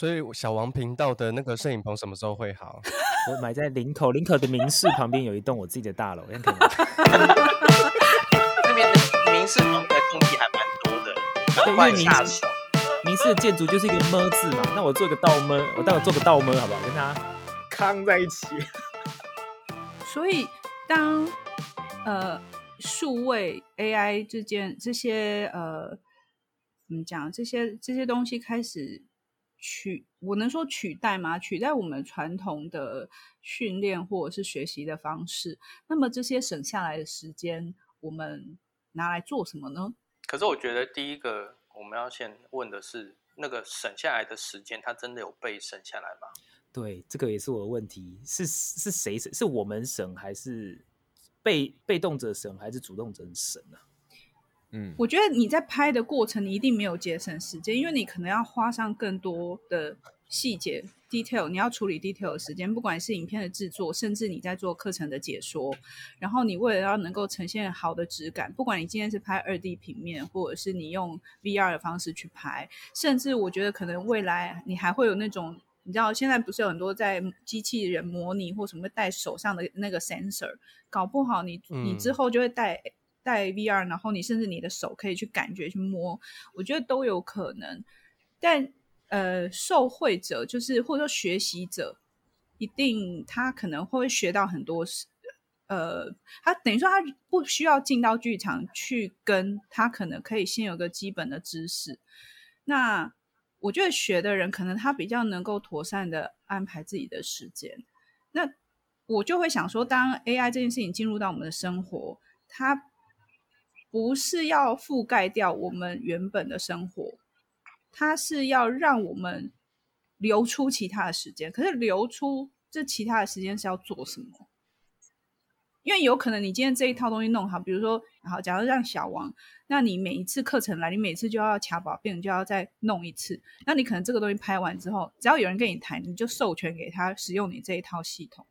所以小王频道的那个摄影棚什么时候会好？我买在林口，林口的民事旁边有一栋我自己的大楼，那边的民事旁边空地还蛮多的，赶快下手。民事的建筑就是一个么字嘛，那我做个倒么，我待会做个倒么好不好？跟他康在一起。所以当呃数位 AI 之间这些呃怎么讲这些这些东西开始。取我能说取代吗？取代我们传统的训练或者是学习的方式。那么这些省下来的时间，我们拿来做什么呢？可是我觉得第一个我们要先问的是，那个省下来的时间，它真的有被省下来吗？对，这个也是我的问题。是是谁省？是我们省，还是被被动者省，还是主动者省呢？嗯，我觉得你在拍的过程，你一定没有节省时间，因为你可能要花上更多的细节 detail，你要处理 detail 的时间，不管是影片的制作，甚至你在做课程的解说，然后你为了要能够呈现好的质感，不管你今天是拍二 D 平面，或者是你用 VR 的方式去拍，甚至我觉得可能未来你还会有那种，你知道现在不是有很多在机器人模拟或什么带手上的那个 sensor，搞不好你你之后就会带。带 VR，然后你甚至你的手可以去感觉去摸，我觉得都有可能。但呃，受惠者就是或者说学习者，一定他可能会学到很多。呃，他等于说他不需要进到剧场去跟，他可能可以先有个基本的知识。那我觉得学的人可能他比较能够妥善的安排自己的时间。那我就会想说，当 AI 这件事情进入到我们的生活，它不是要覆盖掉我们原本的生活，它是要让我们留出其他的时间。可是留出这其他的时间是要做什么？因为有可能你今天这一套东西弄好，比如说，好，假如让小王，那你每一次课程来，你每次就要卡保并就要再弄一次。那你可能这个东西拍完之后，只要有人跟你谈，你就授权给他使用你这一套系统。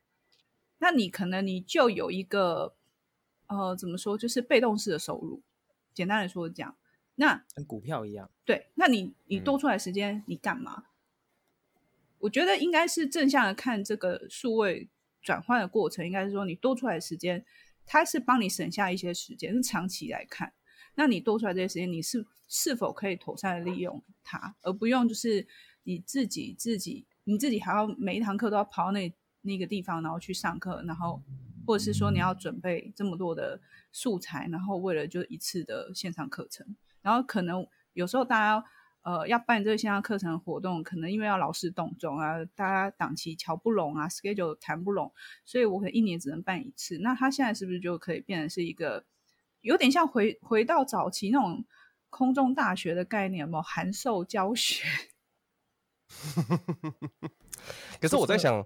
那你可能你就有一个。呃，怎么说？就是被动式的收入。简单来说讲，那跟股票一样。对，那你你多出来时间，你干嘛？嗯。我觉得应该是正向的看这个数位转换的过程，应该是说你多出来的时间，它是帮你省下一些时间。是长期来看，那你多出来这些时间，你是是否可以妥善的利用它，而不用就是你自己自己你自己还要每一堂课都要跑到那那个地方，然后去上课，然后。或者是说你要准备这么多的素材，然后为了就一次的线上课程，然后可能有时候大家呃要办这个线上课程活动，可能因为要劳师动众啊，大家档期瞧不拢啊，schedule 谈不拢，所以我可能一年只能办一次。那他现在是不是就可以变成是一个有点像回回到早期那种空中大学的概念，有没有函授教学？可是我在想。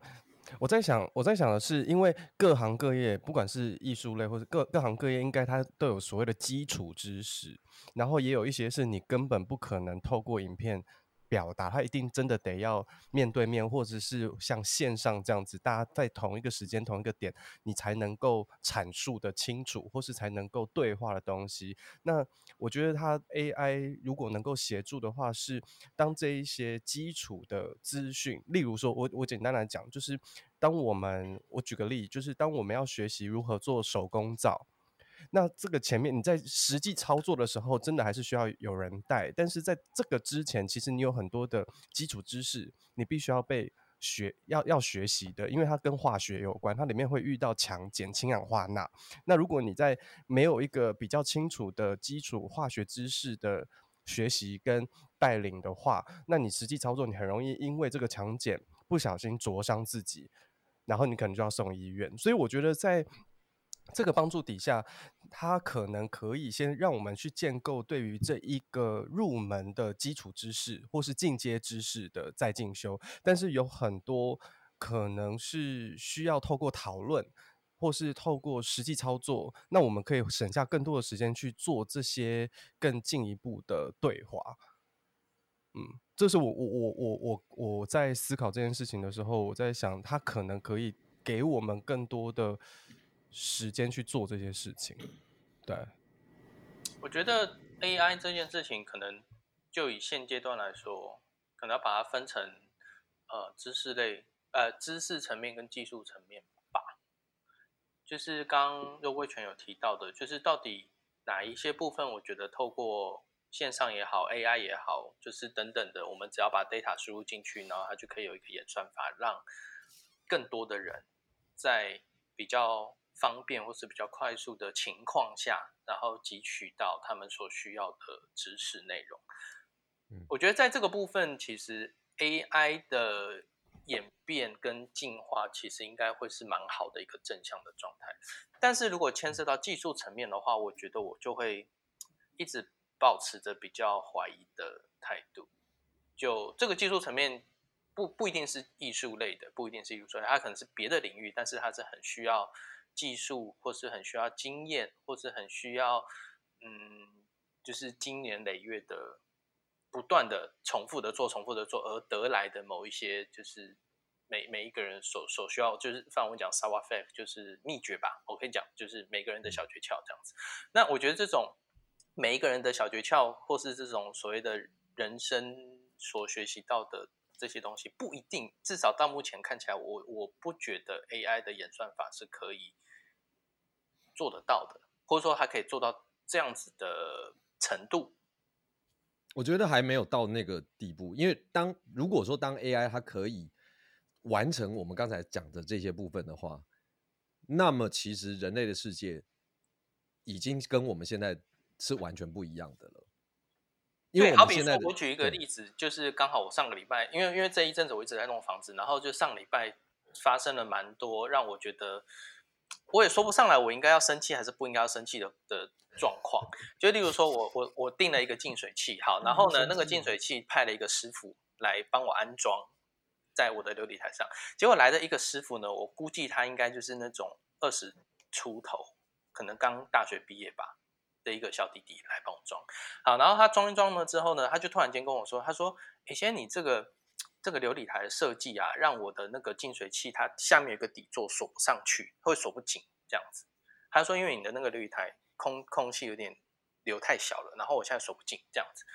我在想，我在想的是，因为各行各业，不管是艺术类或者各各行各业，应该它都有所谓的基础知识，然后也有一些是你根本不可能透过影片。表达他一定真的得要面对面，或者是像线上这样子，大家在同一个时间、同一个点，你才能够阐述的清楚，或是才能够对话的东西。那我觉得他 AI 如果能够协助的话，是当这一些基础的资讯，例如说，我我简单来讲，就是当我们我举个例，就是当我们要学习如何做手工皂。那这个前面你在实际操作的时候，真的还是需要有人带。但是在这个之前，其实你有很多的基础知识，你必须要被学，要要学习的，因为它跟化学有关，它里面会遇到强碱、氢氧化钠。那如果你在没有一个比较清楚的基础化学知识的学习跟带领的话，那你实际操作，你很容易因为这个强碱不小心灼伤自己，然后你可能就要送医院。所以我觉得在这个帮助底下，它可能可以先让我们去建构对于这一个入门的基础知识或是进阶知识的再进修，但是有很多可能是需要透过讨论或是透过实际操作，那我们可以省下更多的时间去做这些更进一步的对话。嗯，这是我我我我我我在思考这件事情的时候，我在想，它可能可以给我们更多的。时间去做这些事情，对。我觉得 AI 这件事情，可能就以现阶段来说，可能要把它分成呃知识类呃知识层面跟技术层面吧。就是刚肉桂犬有提到的，就是到底哪一些部分，我觉得透过线上也好，AI 也好，就是等等的，我们只要把 data 输入进去，然后它就可以有一个演算法，让更多的人在比较方便或是比较快速的情况下，然后汲取到他们所需要的知识内容。我觉得在这个部分，其实 AI 的演变跟进化，其实应该会是蛮好的一个正向的状态。但是如果牵涉到技术层面的话，我觉得我就会一直保持着比较怀疑的态度。就这个技术层面，不不一定是艺术类的，不一定是艺术类，它可能是别的领域，但是它是很需要技术，或是很需要经验，或是很需要嗯，就是经年累月的。不断的重复的做，重复的做，而得来的某一些，就是每每一个人所所需要，就是范文讲 Sawa Fact，就是秘诀吧。我可以讲，就是每个人的小诀窍这样子。那我觉得这种每一个人的小诀窍，或是这种所谓的人生所学习到的这些东西，不一定，至少到目前看起来，我我不觉得 AI 的演算法是可以做得到的，或者说它可以做到这样子的程度。我觉得还没有到那个地步，因为当如果说当 AI 它可以完成我们刚才讲的这些部分的话，那么其实人类的世界已经跟我们现在是完全不一样的了。因为好比说，我举一个例子，就是刚好我上个礼拜，因为因为这一阵子我一直在弄房子，然后就上礼拜发生了蛮多让我觉得我也说不上来，我应该要生气还是不应该要生气的的。状况就例如说我，我我我订了一个净水器，好，然后呢，那个净水器派了一个师傅来帮我安装在我的琉璃台上，结果来的一个师傅呢，我估计他应该就是那种二十出头，可能刚大学毕业吧的一个小弟弟来帮我装，好，然后他装一装了之后呢，他就突然间跟我说，他说：“哎，先，你这个这个琉璃台的设计啊，让我的那个净水器它下面有个底座锁不上去，会锁不紧这样子。”他说：“因为你的那个琉璃台。”空空气有点流太小了，然后我现在锁不紧这样子，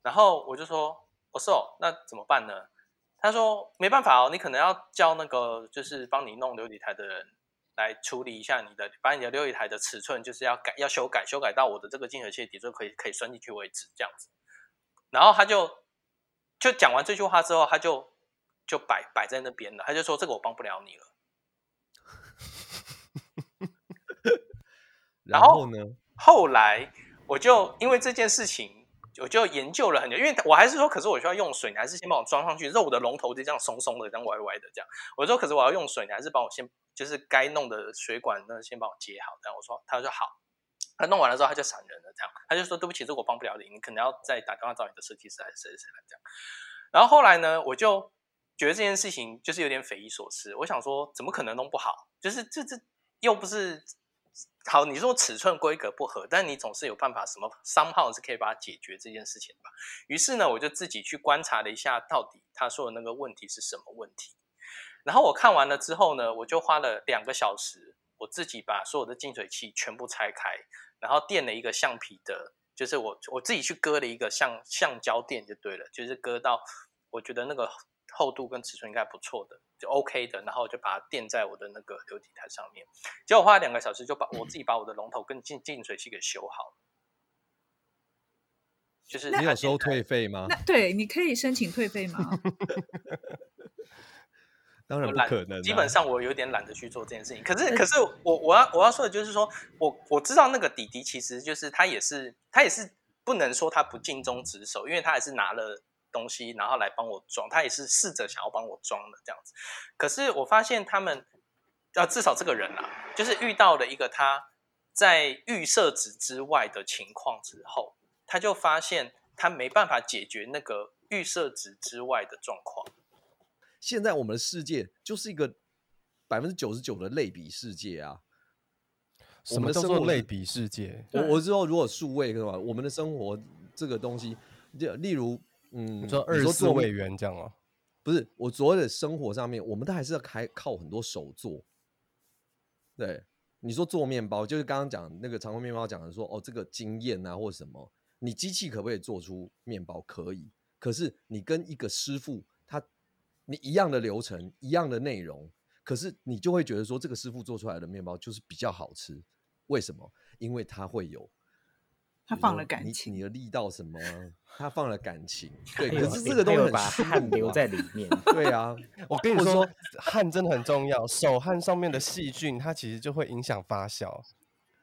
然后我就说，我说哦，那怎么办呢？他说没办法哦，你可能要叫那个就是帮你弄琉璃台的人来处理一下你的，把你的六一台的尺寸就是要改，要修改，修改到我的这个净水器底座可以可以钻进去为止这样子。然后他就就讲完这句话之后，他就就摆摆在那边了，他就说这个我帮不了你了。然后呢？后来我就因为这件事情，我就研究了很久。因为我还是说，可是我需要用水，你还是先帮我装上去。肉的龙头就这样松松的，这样歪歪的这样。我说，可是我要用水，你还是帮我先，就是该弄的水管那先帮我接好。这样我说，他说好。他弄完了之后，他就闪人了。这样他就说对不起，这我帮不了你，你可能要再打电话找你的设计师还是谁谁谁来这样。然后后来呢，我就觉得这件事情就是有点匪夷所思。我想说，怎么可能弄不好？就是这这又不是。好，你说尺寸规格不合，但你总是有办法，什么商号是可以把它解决这件事情吧？于是呢，我就自己去观察了一下，到底他说的那个问题是什么问题。然后我看完了之后呢，我就花了两个小时，我自己把所有的净水器全部拆开，然后垫了一个橡皮的，就是我我自己去割了一个橡橡胶垫就对了，就是割到我觉得那个。厚度跟尺寸应该不错的，就 OK 的，然后就把它垫在我的那个流体台上面。结果花了两个小时，就把我自己把我的龙头跟净净水器给修好了。就是你有收退费吗？那对，你可以申请退费吗？当然不可能、啊。基本上我有点懒得去做这件事情。可是，可是我我要我要说的就是说，我我知道那个弟弟其实就是他也是他也是不能说他不尽忠职守，因为他还是拿了。东西，然后来帮我装，他也是试着想要帮我装的这样子。可是我发现他们，啊，至少这个人啊，就是遇到了一个他在预设值之外的情况之后，他就发现他没办法解决那个预设值之外的状况。现在我们的世界就是一个百分之九十九的类比世界啊。什么叫做类比世界？我我知道，如果数位的话，我们的生活这个东西，就例如。嗯，你说二十四位元这样啊？不是，我所谓的生活上面，我们都还是要开靠很多手做。对，你说做面包，就是刚刚讲那个长虹面包讲的说，哦，这个经验啊，或者什么，你机器可不可以做出面包？可以。可是你跟一个师傅，他你一样的流程，一样的内容，可是你就会觉得说，这个师傅做出来的面包就是比较好吃。为什么？因为他会有。他放了感情，你，你的力道什么？他放了感情，对。可是这个东西很把汗留在里面。对啊，我跟你说，汗真的很重要。手汗上面的细菌，它其实就会影响发酵，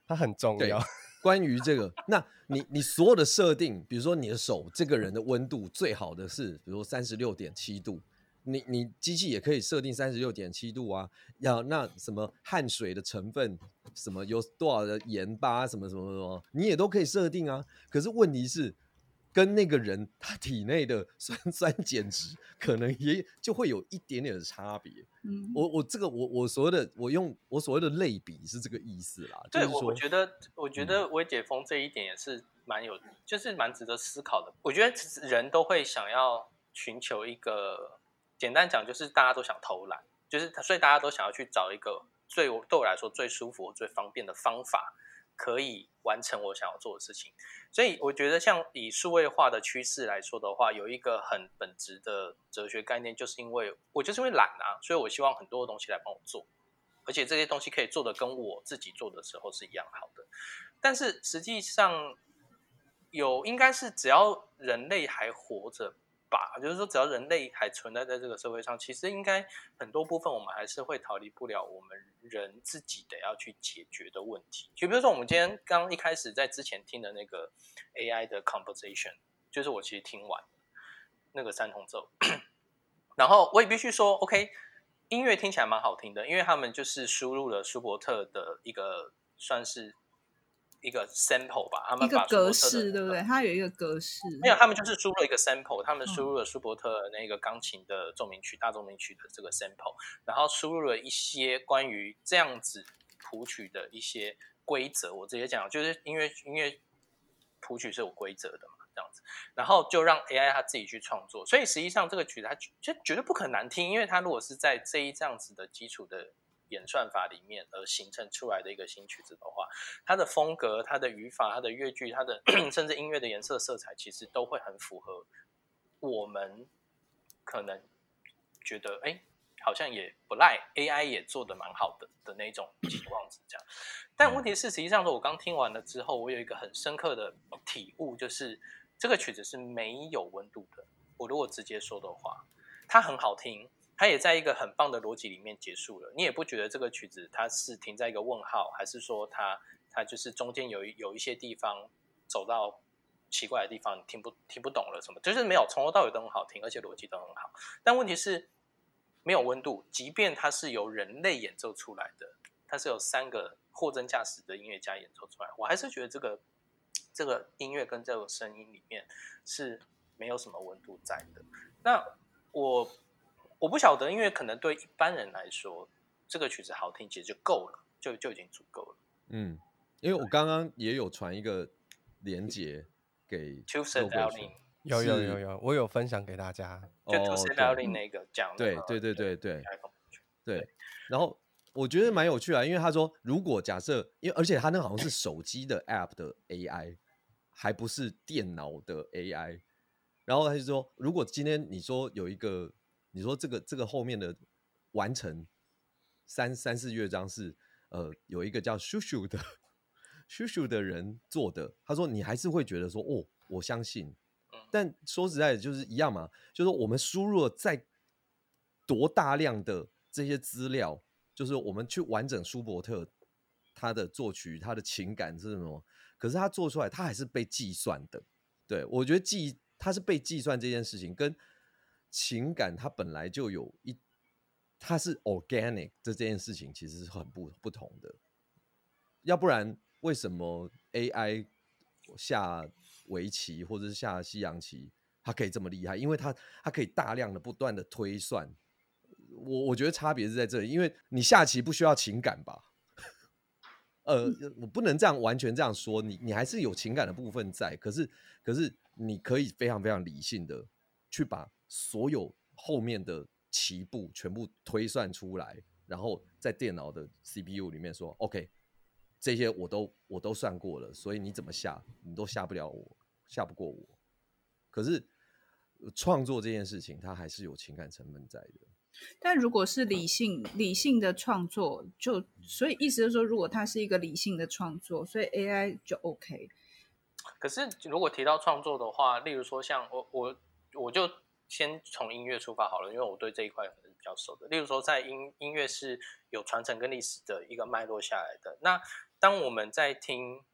它很重要。关于这个，那你你所有的设定，比如说你的手这个人的温度最好的是，比如说三十六点七度。你你机器也可以设定三十六点七度啊，要那什么汗水的成分，什么有多少的盐巴，什么什么什么，你也都可以设定啊。可是问题是，跟那个人他体内的 酸酸碱值可能也就会有一点点的差别。嗯，我我这个我我所谓的我用我所谓的类比是这个意思啦。对，就是、我觉得我觉得微解封这一点也是蛮有，就是蛮值得思考的。我觉得人都会想要寻求一个。简单讲就是大家都想偷懒，就是所以大家都想要去找一个最对我来说最舒服、最方便的方法，可以完成我想要做的事情。所以我觉得，像以数位化的趋势来说的话，有一个很本质的哲学概念，就是因为我就是因为懒啊，所以我希望很多的东西来帮我做，而且这些东西可以做得跟我自己做的时候是一样好的。但是实际上有应该是只要人类还活着。吧，就是说，只要人类还存在在这个社会上，其实应该很多部分我们还是会逃离不了我们人自己得要去解决的问题。就比如说，我们今天刚一开始在之前听的那个 AI 的 conversation，就是我其实听完那个三重奏，然后我也必须说，OK，音乐听起来蛮好听的，因为他们就是输入了舒伯特的一个算是。一个 sample 吧，他们把一个格式对不对？它有一个格式，没有，他们就是输入一个 sample，他们输入了舒伯特那个钢琴的奏鸣曲、大奏鸣曲的这个 sample，然后输入了一些关于这样子谱曲的一些规则。我直接讲，就是音乐音乐谱曲是有规则的嘛，这样子，然后就让 AI 它自己去创作。所以实际上这个曲子它就绝对不可能难听，因为它如果是在这一这样子的基础的。演算法里面而形成出来的一个新曲子的话，它的风格、它的语法、它的乐句、它的 甚至音乐的颜色、色彩，其实都会很符合我们可能觉得，哎，好像也不赖，AI 也做的蛮好的的那种情况之下。但问题是，实际上说，我刚听完了之后，我有一个很深刻的体悟，就是这个曲子是没有温度的。我如果直接说的话，它很好听。它也在一个很棒的逻辑里面结束了，你也不觉得这个曲子它是停在一个问号，还是说它它就是中间有有一些地方走到奇怪的地方，你听不听不懂了什么？就是没有，从头到尾都很好听，而且逻辑都很好。但问题是没有温度，即便它是由人类演奏出来的，它是有三个货真价实的音乐家演奏出来，我还是觉得这个这个音乐跟这个声音里面是没有什么温度在的。那我。我不晓得，因为可能对一般人来说，这个曲子好听其实就够了，就就已经足够了。嗯，因为我刚刚也有传一个连接给 Two Step Violin，有有有有，我有分享给大家。就 Two Step Violin 那个讲，对对对对对对。然后我觉得蛮有趣啊，因为他说，如果假设，因为而且他那好像是手机的 App 的 AI，还不是电脑的 AI。然后他就说，如果今天你说有一个。你说这个这个后面的完成三三四乐章是呃有一个叫叔叔的叔叔的人做的，他说你还是会觉得说哦，我相信，但说实在的，就是一样嘛，就是我们输入了再多大量的这些资料，就是我们去完整舒伯特他的作曲，他的情感是什么，可是他做出来，他还是被计算的。对，我觉得计他是被计算这件事情跟。情感它本来就有一，它是 organic 这件事情其实是很不不同的，要不然为什么 AI 下围棋或者是下西洋棋，它可以这么厉害？因为它它可以大量的不断的推算。我我觉得差别是在这里，因为你下棋不需要情感吧？呃，我不能这样完全这样说，你你还是有情感的部分在，可是可是你可以非常非常理性的去把。所有后面的棋步全部推算出来，然后在电脑的 CPU 里面说：“OK，这些我都我都算过了，所以你怎么下，你都下不了我，下不过我。”可是创作这件事情，它还是有情感成分在的。但如果是理性理性的创作，就所以意思是说，如果它是一个理性的创作，所以 AI 就 OK。可是如果提到创作的话，例如说像我我我就先从音乐出发好了，因为我对这一块可能比较熟的。例如说，在音音乐是有传承跟历史的一个脉络下来的。那当我们在听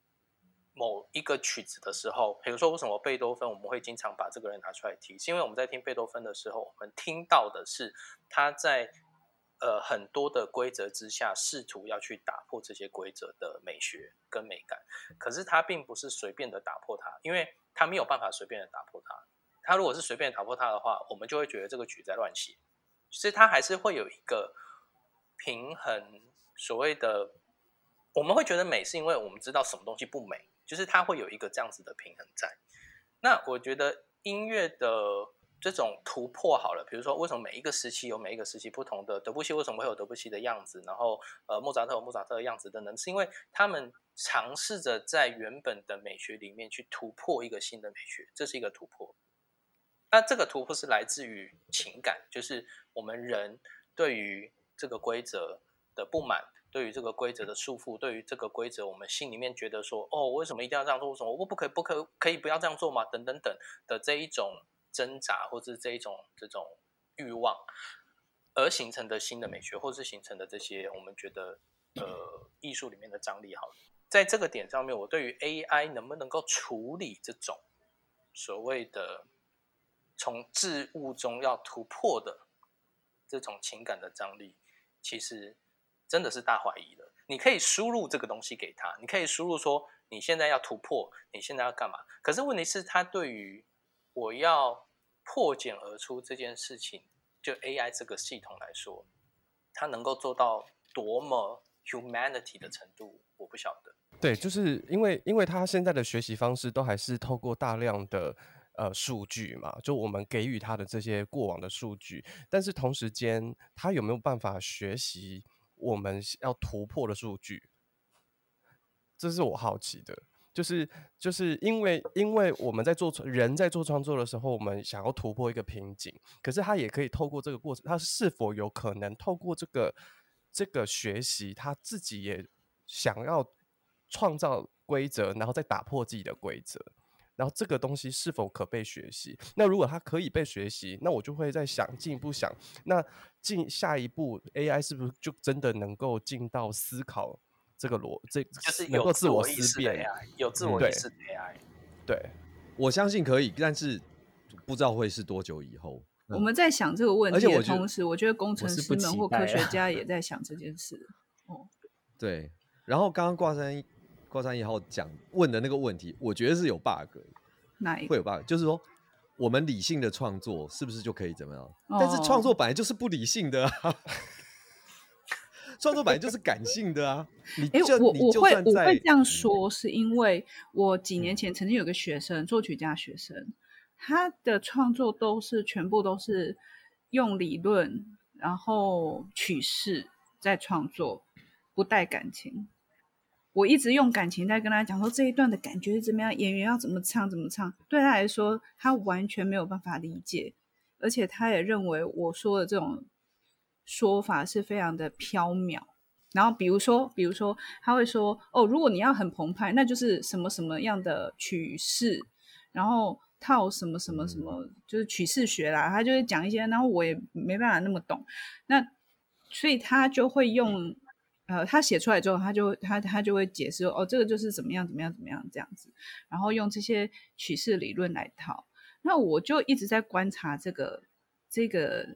某一个曲子的时候，比如说为什么贝多芬我们会经常把这个人拿出来提，是因为我们在听贝多芬的时候，我们听到的是他在呃很多的规则之下，试图要去打破这些规则的美学跟美感。可是他并不是随便的打破它，因为他没有办法随便的打破它。他如果是随便打破它的话，我们就会觉得这个曲在乱写。所以他还是会有一个平衡，所谓的我们会觉得美，是因为我们知道什么东西不美。就是它会有一个这样子的平衡在。那我觉得音乐的这种突破好了，比如说为什么每一个时期有每一个时期不同的德布西，为什么会有德布西的样子？然后呃莫扎特有莫扎特的样子等等，是因为他们尝试着在原本的美学里面去突破一个新的美学，这是一个突破。那这个突破是来自于情感，就是我们人对于这个规则的不满。对于这个规则的束缚，对于这个规则，我们心里面觉得说，哦，为什么一定要这样做？为什么我不可以？不可以可以不要这样做吗？等等等的这一种挣扎，或者是这一种这种欲望，而形成的新的美学，或是形成的这些我们觉得呃艺术里面的张力。好，在这个点上面，我对于 AI 能不能够处理这种所谓的从事物中要突破的这种情感的张力，其实。真的是大怀疑了。你可以输入这个东西给他，你可以输入说你现在要突破，你现在要干嘛？可是问题是，他对于我要破茧而出这件事情，就 AI 这个系统来说，它能够做到多么 humanity 的程度，我不晓得。对，就是因为因为他现在的学习方式都还是透过大量的呃数据嘛，就我们给予他的这些过往的数据，但是同时间他有没有办法学习？我们要突破的数据，这是我好奇的，就是就是因为因为我们在做人在做创作的时候，我们想要突破一个瓶颈，可是他也可以透过这个过程，他是否有可能透过这个这个学习，他自己也想要创造规则，然后再打破自己的规则。然后这个东西是否可被学习？那如果它可以被学习，那我就会在想进一步想，那进下一步 AI 是不是就真的能够进到思考这个逻这就是能够自我思辨 AI 有自我意识的 AI？、嗯、对，对我相信可以，但是不知道会是多久以后。我们在想这个问题的同时，我觉得工程师们或科学家也在想这件事。哦，对，然后刚刚挂山。高山一号讲问的那个问题，我觉得是有 bug，哪一个会有 bug？就是说，我们理性的创作是不是就可以怎么样？哦、但是创作本来就是不理性的啊，创作本来就是感性的啊。你就、欸、我我会我会这样说，是因为我几年前曾经有个学生，嗯、作曲家学生，他的创作都是全部都是用理论，然后曲式在创作，不带感情。我一直用感情在跟他讲说，这一段的感觉是怎么样，演员要怎么唱怎么唱。对他来说，他完全没有办法理解，而且他也认为我说的这种说法是非常的飘渺。然后比如说，比如说他会说：“哦，如果你要很澎湃，那就是什么什么样的曲式，然后套什么什么什么，就是曲式学啦。”他就会讲一些，然后我也没办法那么懂。那所以他就会用。呃，他写出来之后，他就他他就会解释哦，这个就是怎么样怎么样怎么样这样子，然后用这些曲式理论来套。那我就一直在观察这个这个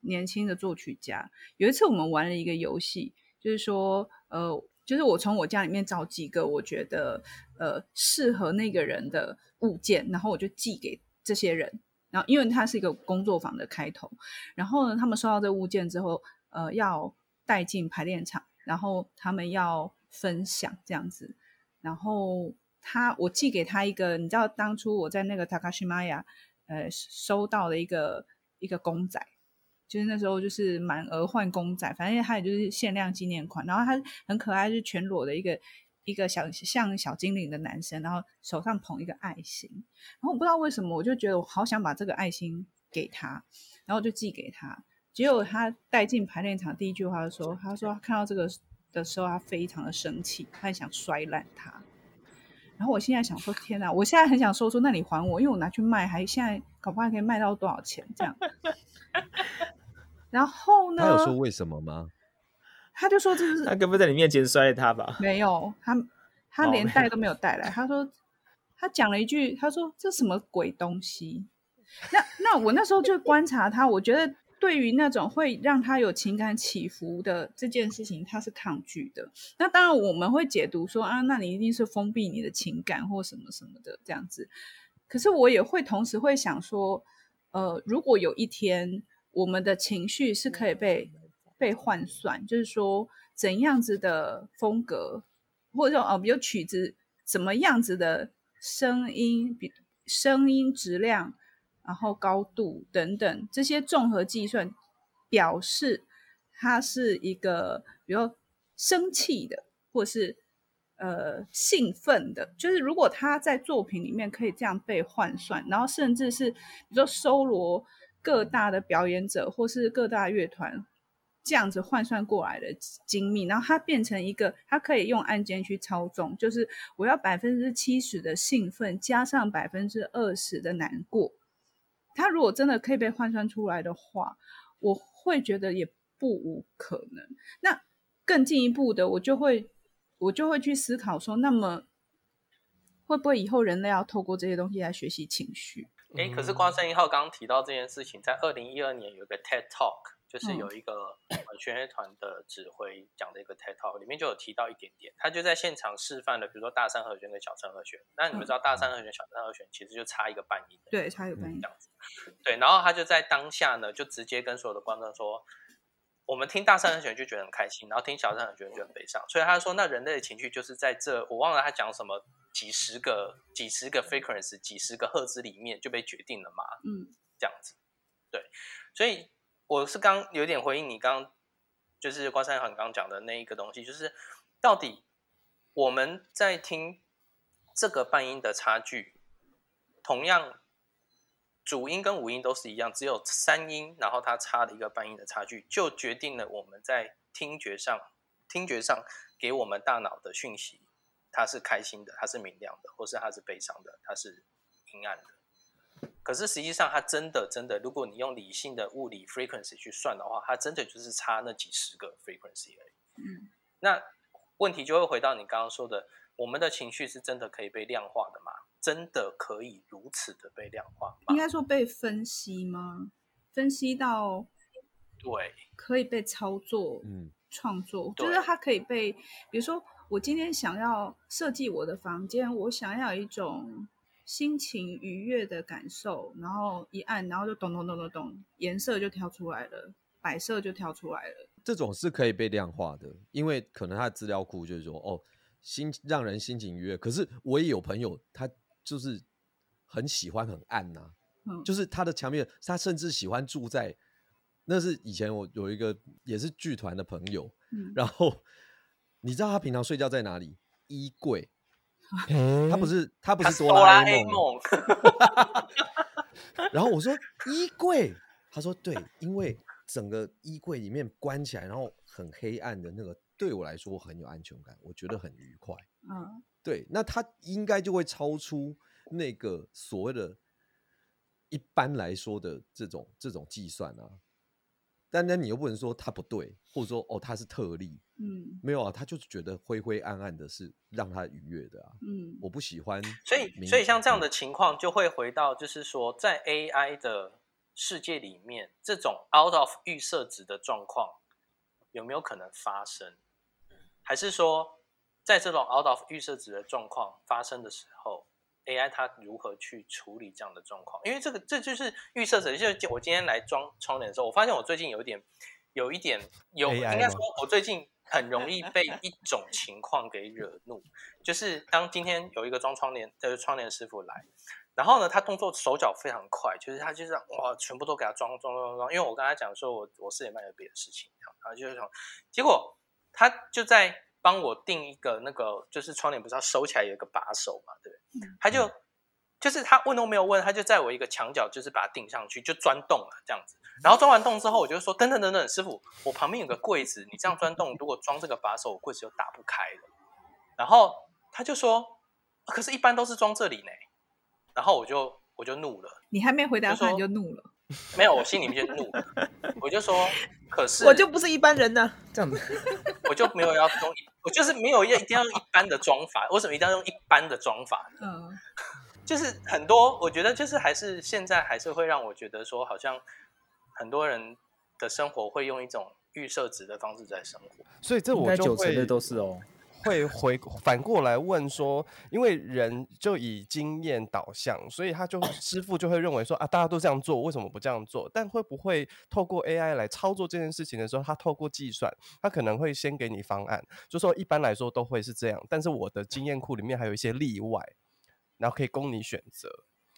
年轻的作曲家。有一次我们玩了一个游戏，就是说，呃，就是我从我家里面找几个我觉得呃适合那个人的物件，然后我就寄给这些人。然后因为它是一个工作坊的开头，然后呢，他们收到这物件之后，呃，要带进排练场。然后他们要分享这样子，然后他我寄给他一个，你知道当初我在那个 Takashimaya 呃收到的一个一个公仔，就是那时候就是满额换公仔，反正他也就是限量纪念款，然后他很可爱，就全裸的一个一个小像小精灵的男生，然后手上捧一个爱心，然后我不知道为什么，我就觉得我好想把这个爱心给他，然后就寄给他。结果他带进排练场，第一句话就说：“他说他看到这个的时候，他非常的生气，他很想摔烂它。”然后我现在想说：“天哪！我现在很想说出那你还我，因为我拿去卖，还现在搞不好还可以卖到多少钱这样。”然后呢？他有说为什么吗？他就说：“这是他根本在你面前摔他吧？”没有，他他连带都没有带来。他说他讲了一句：“他说这什么鬼东西？”那那我那时候就观察他，我觉得对于那种会让他有情感起伏的这件事情，他是抗拒的。那当然我们会解读说啊，那你一定是封闭你的情感或什么什么的这样子。可是我也会同时会想说，呃，如果有一天。我们的情绪是可以被被换算，就是说怎样子的风格，或者说哦，比如曲子怎么样子的声音，比声音质量，然后高度等等这些综合计算，表示它是一个比如生气的，或是呃兴奋的，就是如果他在作品里面可以这样被换算，然后甚至是比如说搜罗。各大的表演者或是各大乐团这样子换算过来的精密，然后它变成一个，它可以用按键去操纵，就是我要百分之七十的兴奋加上百分之二十的难过。它如果真的可以被换算出来的话，我会觉得也不无可能。那更进一步的，我就会我就会去思考说，那么会不会以后人类要透过这些东西来学习情绪？哎，可是瓜生一号刚刚提到这件事情，在二零一二年有一个 TED Talk，就是有一个弦乐团的指挥讲的一个 TED Talk，里面就有提到一点点，他就在现场示范了，比如说大三和弦跟小三和弦。那你们知道大三和弦、小三和弦其实就差一个半音，对，差一个半音这样子。对，然后他就在当下呢，就直接跟所有的观众说。我们听大三和弦就觉得很开心，然后听小三和弦就很悲伤。所以他说，那人类的情绪就是在这，我忘了他讲什么，几十个、几十个 frequency、几十个赫兹里面就被决定了嘛？嗯，这样子。对，所以我是刚有点回应你刚，就是关山很刚讲的那一个东西，就是到底我们在听这个半音的差距，同样。主音跟五音都是一样，只有三音，然后它差了一个半音的差距，就决定了我们在听觉上，听觉上给我们大脑的讯息，它是开心的，它是明亮的，或是它是悲伤的，它是阴暗的。可是实际上，它真的真的，如果你用理性的物理 frequency 去算的话，它真的就是差那几十个 frequency 而已。嗯，那问题就会回到你刚刚说的，我们的情绪是真的可以被量化的吗？真的可以如此的被量化吗？应该说被分析吗？分析到对，可以被操作，嗯，创作就是它可以被，比如说我今天想要设计我的房间，我想要一种心情愉悦的感受，然后一按，然后就咚咚咚咚咚，颜色就跳出来了，摆设就跳出来了。这种是可以被量化的，因为可能他的资料库就是说，哦，心让人心情愉悦。可是我也有朋友，他。就是很喜欢很暗呐、啊，嗯、就是他的墙面，他甚至喜欢住在，那是以前我有一个也是剧团的朋友，嗯、然后 你知道他平常睡觉在哪里？衣柜，嗯、他不是他不是哆啦 A 梦，然后我说 衣柜，他说对，因为整个衣柜里面关起来，然后很黑暗的那个，对我来说很有安全感，我觉得很愉快，嗯对，那他应该就会超出那个所谓的一般来说的这种这种计算啊。但那你又不能说他不对，或者说哦他是特例，嗯，没有啊，他就是觉得灰灰暗暗的是让他愉悦的啊，嗯，我不喜欢。所以所以像这样的情况就会回到，就是说在 AI 的世界里面，这种 out of 预设值的状况有没有可能发生？还是说？在这种 out of 预设值的状况发生的时候，AI 它如何去处理这样的状况？因为这个这就是预设值。就是我今天来装窗帘的时候，我发现我最近有一点，有一点有，应该说，我最近很容易被一种情况给惹怒，就是当今天有一个装窗帘的窗帘师傅来，然后呢，他动作手脚非常快，就是他就是哇，全部都给他装装装装。因为我跟他讲说我我四点半有别的事情，然后就是说，结果他就在。帮我定一个那个，就是窗帘不是要收起来有一个把手嘛，对，他就就是他问都没有问，他就在我一个墙角，就是把它钉上去，就钻洞了这样子。然后钻完洞之后，我就说等等等等，师傅，我旁边有个柜子，你这样钻洞，如果装这个把手，柜子就打不开了。然后他就说，可是一般都是装这里呢。然后我就我就怒了，你还没回答他你就怒了。没有，我心里面就怒，我就说，可是我就不是一般人呢、啊，这样子，我就没有要用，我就是没有要一定要用一般的装法，为什么一定要用一般的装法？嗯，就是很多，我觉得就是还是现在还是会让我觉得说，好像很多人的生活会用一种预设值的方式在生活，所以这我就会九成的都是哦。会回反过来问说，因为人就以经验导向，所以他就师傅就会认为说啊，大家都这样做，为什么不这样做？但会不会透过 AI 来操作这件事情的时候，他透过计算，他可能会先给你方案，就说一般来说都会是这样，但是我的经验库里面还有一些例外，然后可以供你选择，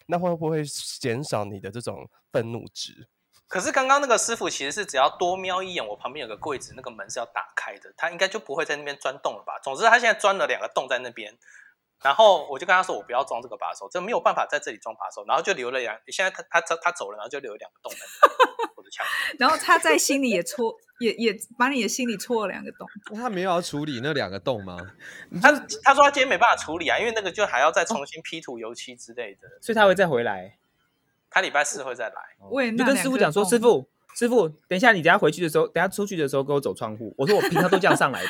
那会不会减少你的这种愤怒值？可是刚刚那个师傅其实是只要多瞄一眼，我旁边有个柜子，那个门是要打开的，他应该就不会在那边钻洞了吧？总之他现在钻了两个洞在那边，然后我就跟他说，我不要装这个把手，这没有办法在这里装把手，然后就留了两，现在他他他他走了，然后就留了两个洞在我的墙，然后他在心里也戳，也也把你的心里戳了两个洞。他没有要处理那两个洞吗？他他说他今天没办法处理啊，因为那个就还要再重新 P 图油漆之类的，所以他会再回来。他礼拜四会再来。我也就跟师傅讲说，师傅，师傅，等一下你等下回去的时候，等下出去的时候给我走窗户。我说我平常都这样上来的。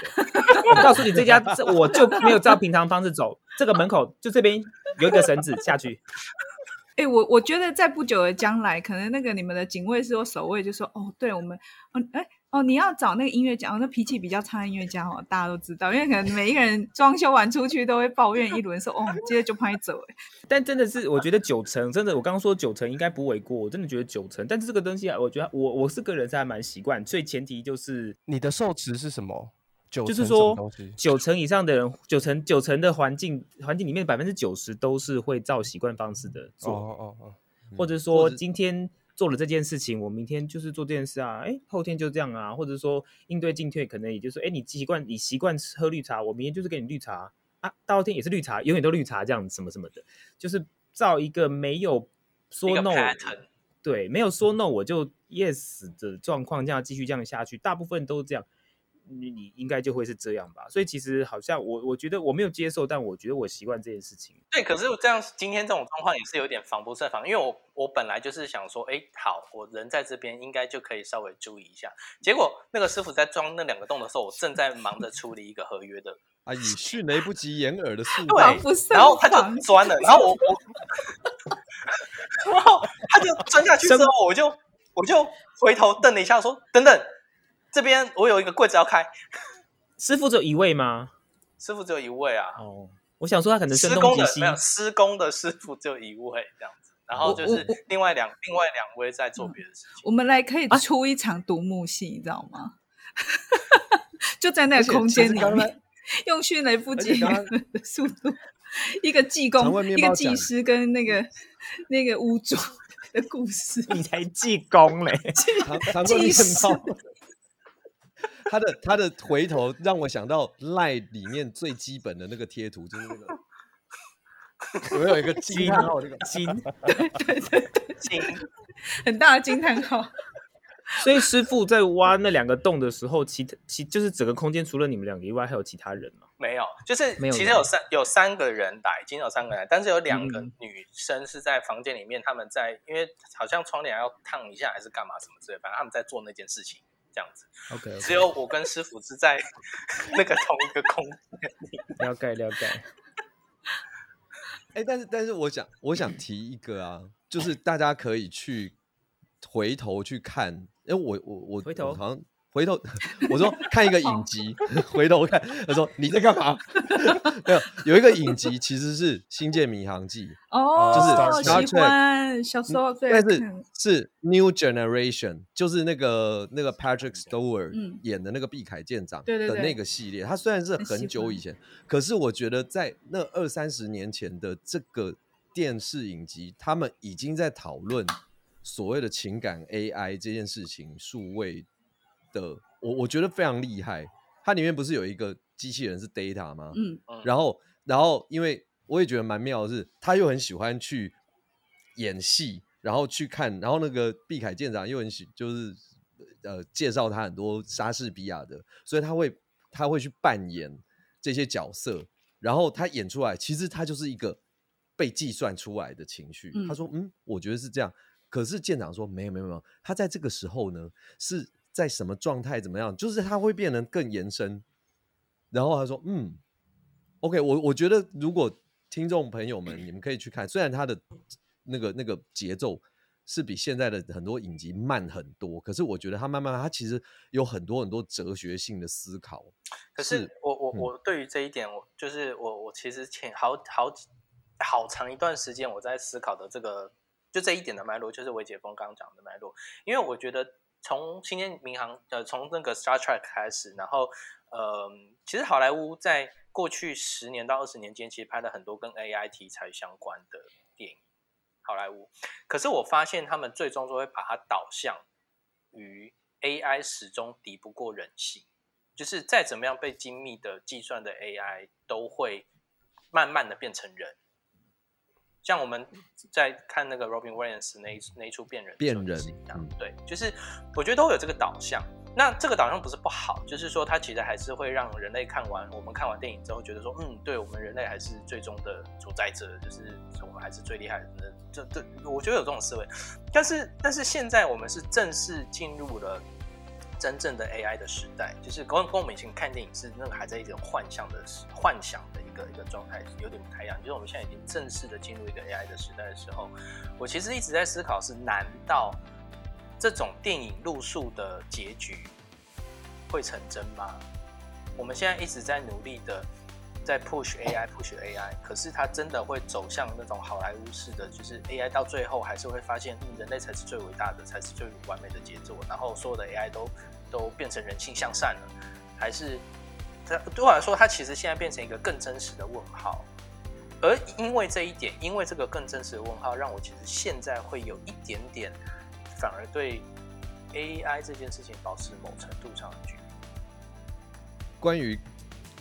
我告诉你，这家这我就没有照平常方式走。这个门口就这边有一个绳子下去。哎、欸，我我觉得在不久的将来，可能那个你们的警卫室或守卫就说，哦，对我们，嗯，哎。哦，你要找那个音乐家，哦，那脾气比较差的音乐家哦，大家都知道，因为可能每一个人装修完出去都会抱怨一轮，说哦，接着就拍走。但真的是，我觉得九成真的，我刚刚说九成应该不为过，我真的觉得九成。但是这个东西啊，我觉得我我是个人是还蛮习惯，所以前提就是你的受持是什么？九就是说九成以上的人，九成九成的环境环境里面百分之九十都是会照习惯方式的做，哦哦哦，或者说今天。做了这件事情，我明天就是做这件事啊，哎，后天就这样啊，或者说应对进退，可能也就是说，哎，你习惯你习惯喝绿茶，我明天就是给你绿茶啊，大后天也是绿茶，永远都绿茶这样子，什么什么的，就是造一个没有说 no，对，没有说 no 我就 yes 的状况，这样继续这样下去，大部分都是这样。你你应该就会是这样吧，所以其实好像我我觉得我没有接受，但我觉得我习惯这件事情。对，可是这样今天这种状况也是有点防不胜防，因为我我本来就是想说，哎，好，我人在这边应该就可以稍微注意一下。结果那个师傅在装那两个洞的时候，我正在忙着处理一个合约的啊，以迅雷不及掩耳的速度，对，然后他就钻了，然后我我，然后他就钻下去之后，我就我就回头瞪了一下，说等等。这边我有一个柜子要开，师傅只有一位吗？师傅只有一位啊。哦，我想说他可能施工的没有施工的师傅只有一位这样子，然后就是另外两另外两位在做别的事情。我们来可以出一场独幕戏，你知道吗？就在那个空间里面，用迅雷不及掩耳的速度，一个技工、一个技师跟那个那个屋主的故事。你才技工嘞，技师。他的他的回头让我想到 LINE 里面最基本的那个贴图，就是那个 有没有一个惊叹号？那个惊，对对对对，惊，很大的惊叹号。所以师傅在挖那两个洞的时候，其他其就是整个空间除了你们两个以外，还有其他人吗？没有，就是其实有三有三个人来，今天有三个人来，但是有两个女生是在房间里面，他们在因为好像窗帘要烫一下还是干嘛什么之类，反正他们在做那件事情。这样子，OK，只有我跟师傅是在 那个同一个空间里。了解了解。哎，但是但是我想我想提一个啊，就是大家可以去回头去看，因为我我我回头好像。回头我说 看一个影集，回头看他说你在干嘛？没有有一个影集其实是《星舰迷航记》哦，就是喜欢小时候最但是是 New Generation，就是那个那个 Patrick Stewart 演的那个碧凯舰长的那个系列。他虽然是很久以前，可是我觉得在那二三十年前的这个电视影集，他们已经在讨论所谓的情感 AI 这件事情，数位。的我我觉得非常厉害，它里面不是有一个机器人是 data 吗？嗯，然后然后因为我也觉得蛮妙的是，他又很喜欢去演戏，然后去看，然后那个毕凯舰长又很喜就是呃介绍他很多莎士比亚的，所以他会他会去扮演这些角色，然后他演出来，其实他就是一个被计算出来的情绪。嗯、他说：“嗯，我觉得是这样。”可是舰长说：“没有没有没有，他在这个时候呢是在什么状态？怎么样？就是它会变得更延伸。”然后他说：“嗯，OK，我我觉得如果听众朋友们你们可以去看，虽然他的那个那个节奏是比现在的很多影集慢很多，可是我觉得他慢慢他其实有很多很多哲学性的思考。可是我我我对于这一点，我就是我我其实前好好好长一段时间我在思考的这个就这一点的脉络，就是韦解峰刚刚讲的脉络，因为我觉得从星舰迷航呃从那个 Star Trek 开始，然后。呃，其实好莱坞在过去十年到二十年间，其实拍了很多跟 AI 题材相关的电影。好莱坞，可是我发现他们最终都会把它导向于 AI 始终敌不过人性，就是再怎么样被精密的计算的 AI 都会慢慢的变成人。像我们在看那个 Robin Williams 那一那一出变人变人一样，对，就是我觉得都会有这个导向。那这个导向不是不好，就是说它其实还是会让人类看完我们看完电影之后，觉得说，嗯，对我们人类还是最终的主宰者，就是我们还是最厉害的。这这，我觉得有这种思维。但是，但是现在我们是正式进入了真正的 AI 的时代，就是跟跟我们以前看电影是那个还在一种幻想的幻想的一个一个状态，有点不太一样。就是我们现在已经正式的进入一个 AI 的时代的时候，我其实一直在思考是：难道？这种电影路数的结局会成真吗？我们现在一直在努力的在 push AI，push AI，可是它真的会走向那种好莱坞式的，就是 AI 到最后还是会发现，人类才是最伟大的，才是最完美的杰作，然后所有的 AI 都都变成人性向善了，还是它对我来说，它其实现在变成一个更真实的问号。而因为这一点，因为这个更真实的问号，让我其实现在会有一点点。反而对 AI 这件事情保持某程度上的距离。关于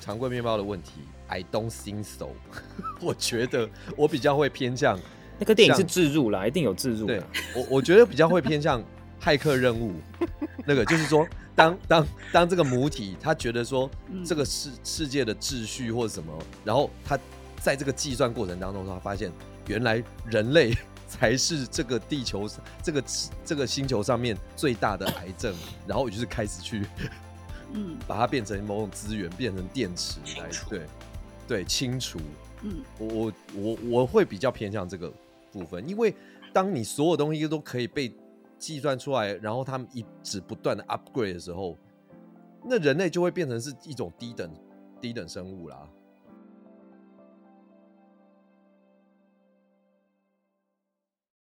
长贵面包的问题，I don't think so。我觉得我比较会偏向那个电影是置入啦，一定有置入。对，我我觉得比较会偏向骇客任务。那个就是说，当当当这个母体他觉得说这个世世界的秩序或者什么，然后他在这个计算过程当中，他发现原来人类。才是这个地球上这个这个星球上面最大的癌症，然后我就是开始去，嗯，把它变成某种资源，变成电池来，对，对，清除，嗯，我我我我会比较偏向这个部分，因为当你所有东西都可以被计算出来，然后他们一直不断的 upgrade 的时候，那人类就会变成是一种低等低等生物啦。